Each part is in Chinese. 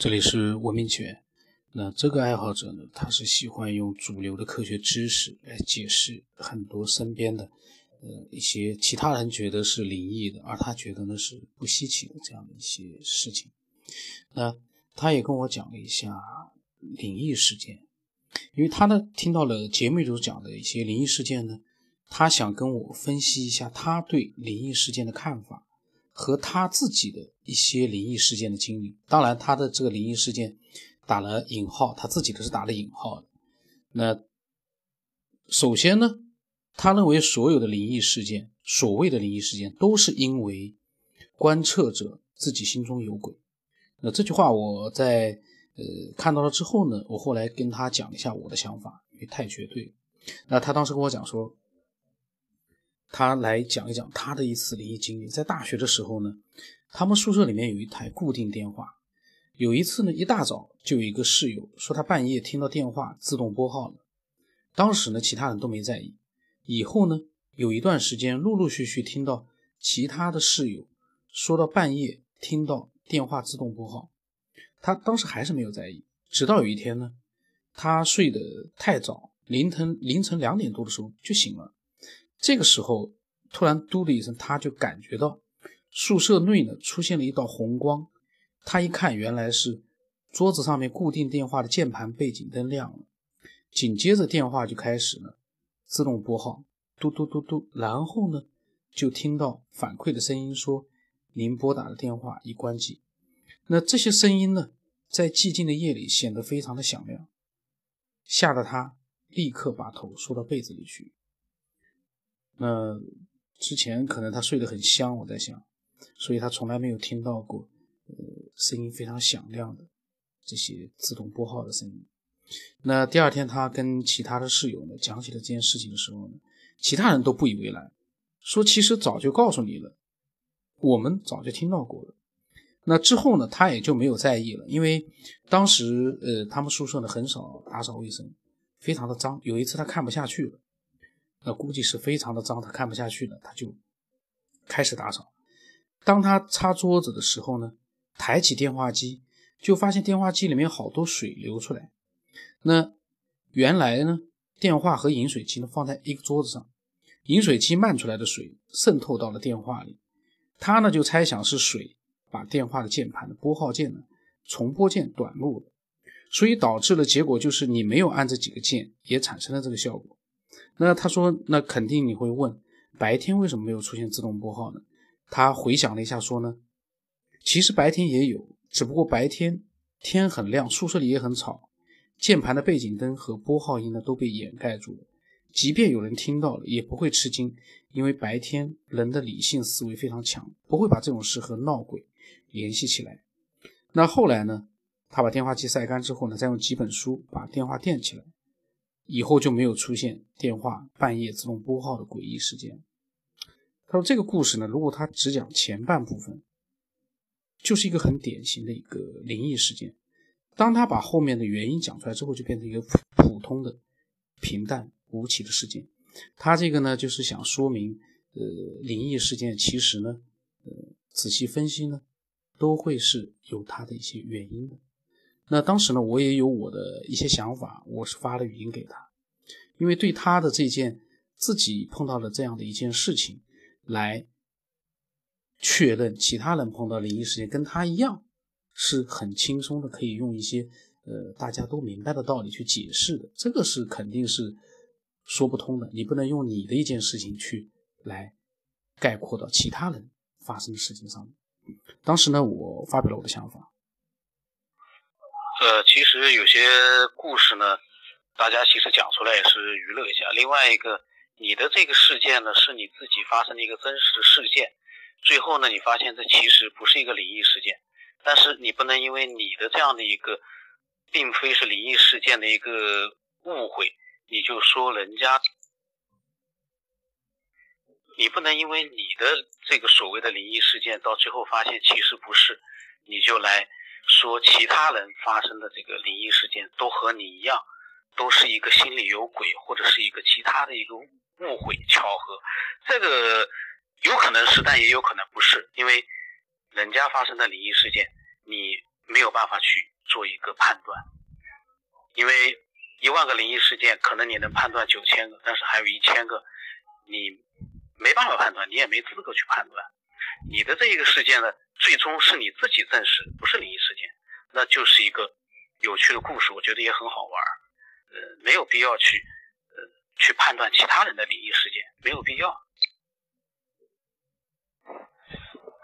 这里是文明犬。那这个爱好者呢，他是喜欢用主流的科学知识来解释很多身边的，呃，一些其他人觉得是灵异的，而他觉得呢是不稀奇的这样的一些事情。那他也跟我讲了一下灵异事件，因为他呢听到了节目里头讲的一些灵异事件呢，他想跟我分析一下他对灵异事件的看法。和他自己的一些灵异事件的经历，当然他的这个灵异事件打了引号，他自己的是打了引号的。那首先呢，他认为所有的灵异事件，所谓的灵异事件，都是因为观测者自己心中有鬼。那这句话我在呃看到了之后呢，我后来跟他讲一下我的想法，因为太绝对。那他当时跟我讲说。他来讲一讲他的一次灵异经历。在大学的时候呢，他们宿舍里面有一台固定电话。有一次呢，一大早就有一个室友说他半夜听到电话自动拨号了。当时呢，其他人都没在意。以后呢，有一段时间陆陆续续听到其他的室友说到半夜听到电话自动拨号，他当时还是没有在意。直到有一天呢，他睡得太早，凌晨凌晨两点多的时候就醒了。这个时候，突然“嘟”的一声，他就感觉到宿舍内呢出现了一道红光。他一看，原来是桌子上面固定电话的键盘背景灯亮了。紧接着，电话就开始了自动拨号，嘟嘟嘟嘟。然后呢，就听到反馈的声音说：“您拨打的电话已关机。”那这些声音呢，在寂静的夜里显得非常的响亮，吓得他立刻把头缩到被子里去。那之前可能他睡得很香，我在想，所以他从来没有听到过，呃，声音非常响亮的这些自动拨号的声音。那第二天他跟其他的室友呢讲起了这件事情的时候呢，其他人都不以为然，说其实早就告诉你了，我们早就听到过了。那之后呢，他也就没有在意了，因为当时呃他们宿舍呢很少打扫卫生，非常的脏。有一次他看不下去了。那估计是非常的脏，他看不下去了，他就开始打扫。当他擦桌子的时候呢，抬起电话机，就发现电话机里面好多水流出来。那原来呢，电话和饮水机呢放在一个桌子上，饮水机漫出来的水渗透到了电话里，他呢就猜想是水把电话的键盘的拨号键呢重拨键短路了，所以导致了结果就是你没有按这几个键，也产生了这个效果。那他说，那肯定你会问，白天为什么没有出现自动拨号呢？他回想了一下，说呢，其实白天也有，只不过白天天很亮，宿舍里也很吵，键盘的背景灯和拨号音呢都被掩盖住了，即便有人听到了，也不会吃惊，因为白天人的理性思维非常强，不会把这种事和闹鬼联系起来。那后来呢，他把电话机晒干之后呢，再用几本书把电话垫起来。以后就没有出现电话半夜自动拨号的诡异事件。他说：“这个故事呢，如果他只讲前半部分，就是一个很典型的一个灵异事件。当他把后面的原因讲出来之后，就变成一个普通的、平淡无奇的事件。他这个呢，就是想说明，呃，灵异事件其实呢，呃，仔细分析呢，都会是有它的一些原因的。”那当时呢，我也有我的一些想法，我是发了语音给他，因为对他的这件自己碰到的这样的一件事情，来确认其他人碰到灵异事件跟他一样，是很轻松的，可以用一些呃大家都明白的道理去解释的，这个是肯定是说不通的，你不能用你的一件事情去来概括到其他人发生的事情上面。当时呢，我发表了我的想法。呃，其实有些故事呢，大家其实讲出来也是娱乐一下。另外一个，你的这个事件呢，是你自己发生的一个真实的事件。最后呢，你发现这其实不是一个灵异事件，但是你不能因为你的这样的一个，并非是灵异事件的一个误会，你就说人家，你不能因为你的这个所谓的灵异事件，到最后发现其实不是，你就来。说其他人发生的这个灵异事件都和你一样，都是一个心里有鬼，或者是一个其他的一个误会、巧合，这个有可能是，但也有可能不是，因为人家发生的灵异事件，你没有办法去做一个判断，因为一万个灵异事件，可能你能判断九千个，但是还有一千个你没办法判断，你也没资格去判断。你的这一个事件呢，最终是你自己证实不是灵异事件，那就是一个有趣的故事，我觉得也很好玩儿。呃，没有必要去呃去判断其他人的灵异事件，没有必要。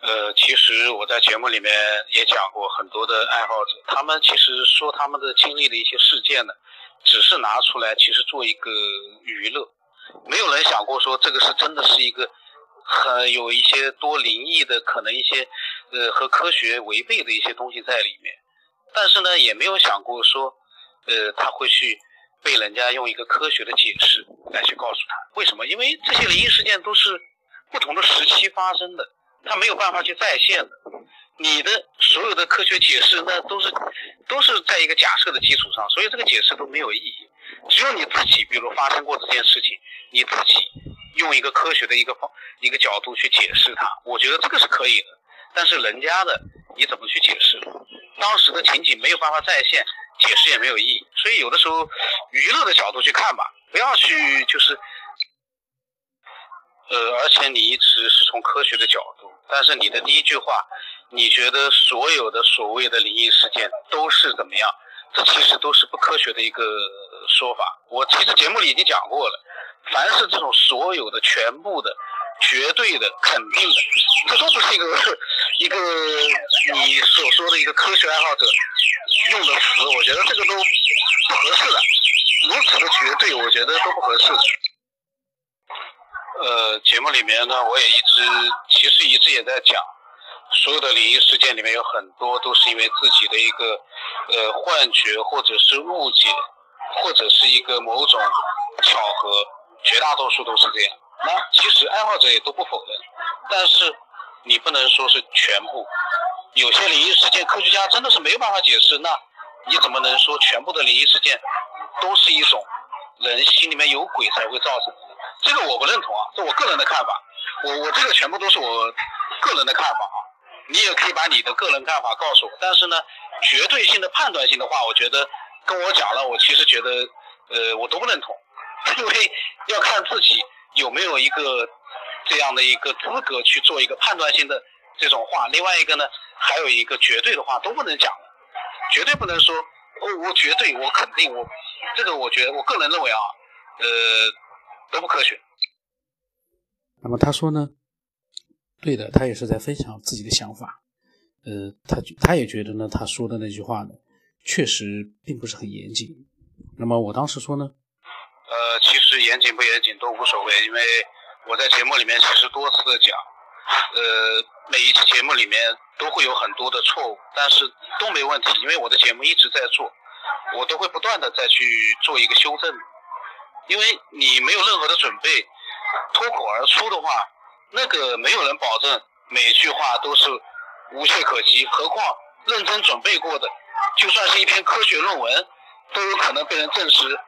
呃，其实我在节目里面也讲过，很多的爱好者，他们其实说他们的经历的一些事件呢，只是拿出来其实做一个娱乐，没有人想过说这个是真的是一个很有一些多灵异的，可能一些呃和科学违背的一些东西在里面，但是呢，也没有想过说呃他会去被人家用一个科学的解释来去告诉他为什么，因为这些灵异事件都是不同的时期发生的。他没有办法去再现的，你的所有的科学解释那，都是都是在一个假设的基础上，所以这个解释都没有意义。只有你自己，比如发生过这件事情，你自己用一个科学的一个方一个角度去解释它，我觉得这个是可以的。但是人家的你怎么去解释？当时的情景没有办法再现，解释也没有意义。所以有的时候娱乐的角度去看吧，不要去就是。呃，而且你一直是从科学的角度，但是你的第一句话，你觉得所有的所谓的灵异事件都是怎么样？这其实都是不科学的一个说法。我其实节目里已经讲过了，凡是这种所有的、全部的、绝对的、肯定的，这都不是一个 一个你所说的一个科学爱好者用的词。我觉得这个都不合适的，如此的绝对，我觉得都不合适。呃，节目里面呢，我也一直其实一直也在讲，所有的灵异事件里面有很多都是因为自己的一个呃幻觉，或者是误解，或者是一个某种巧合，绝大多数都是这样。那其实爱好者也都不否认，但是你不能说是全部，有些灵异事件科学家真的是没有办法解释，那你怎么能说全部的灵异事件都是一种人心里面有鬼才会造成？这个我不认同啊，这我个人的看法。我我这个全部都是我个人的看法啊，你也可以把你的个人看法告诉我。但是呢，绝对性的判断性的话，我觉得跟我讲了，我其实觉得呃我都不认同，因为要看自己有没有一个这样的一个资格去做一个判断性的这种话。另外一个呢，还有一个绝对的话都不能讲绝对不能说哦我绝对我肯定我这个我觉得我个人认为啊呃。都不科学。那么他说呢？对的，他也是在分享自己的想法。呃，他他也觉得呢，他说的那句话呢，确实并不是很严谨。那么我当时说呢，呃，其实严谨不严谨都无所谓，因为我在节目里面其实多次讲，呃，每一期节目里面都会有很多的错误，但是都没问题，因为我的节目一直在做，我都会不断的再去做一个修正。因为你没有任何的准备，脱口而出的话，那个没有人保证每句话都是无懈可击。何况认真准备过的，就算是一篇科学论文，都有可能被人证实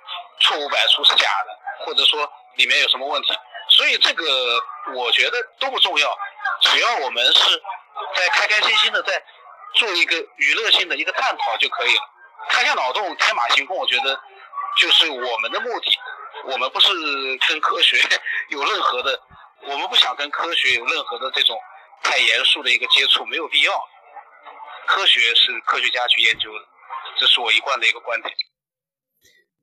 错误百出是假的，或者说里面有什么问题。所以这个我觉得都不重要，只要我们是在开开心心的在做一个娱乐性的一个探讨就可以了，开下脑洞，天马行空，我觉得就是我们的目的。我们不是跟科学 有任何的，我们不想跟科学有任何的这种太严肃的一个接触，没有必要。科学是科学家去研究的，这是我一贯的一个观点。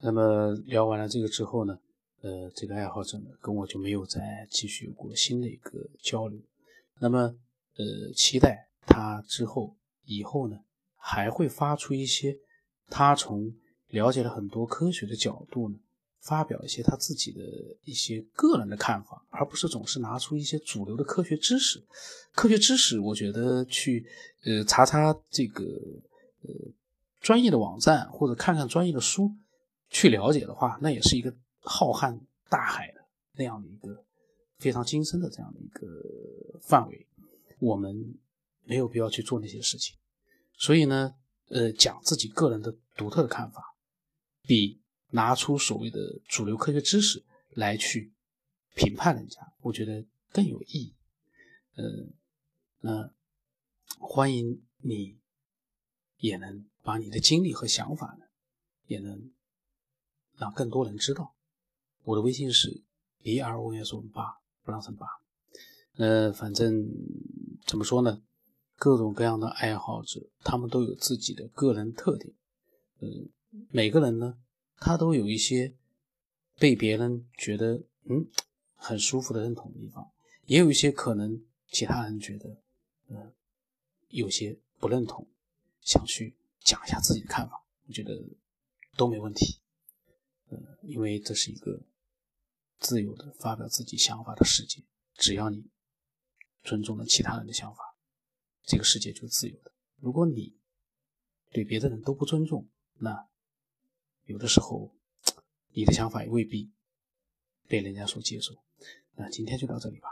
那么聊完了这个之后呢，呃，这个爱好者呢跟我就没有再继续过新的一个交流。那么，呃，期待他之后以后呢还会发出一些他从了解了很多科学的角度呢。发表一些他自己的一些个人的看法，而不是总是拿出一些主流的科学知识。科学知识，我觉得去呃查查这个呃专业的网站或者看看专业的书去了解的话，那也是一个浩瀚大海的那样的一个非常精深的这样的一个范围。我们没有必要去做那些事情。所以呢，呃，讲自己个人的独特的看法，比。拿出所谓的主流科学知识来去评判人家，我觉得更有意义。呃，那欢迎你也能把你的经历和想法呢，也能让更多人知道。我的微信是 b r o s 八不让成八。呃，反正怎么说呢，各种各样的爱好者，他们都有自己的个人特点。嗯，每个人呢，他都有一些被别人觉得嗯很舒服的认同的地方，也有一些可能其他人觉得嗯有些不认同，想去讲一下自己的看法，我觉得都没问题。因为这是一个自由的发表自己想法的世界，只要你。尊重了其他人的想法，这个世界就自由的。如果你对别的人都不尊重，那有的时候你的想法也未必被人家所接受。那今天就到这里吧。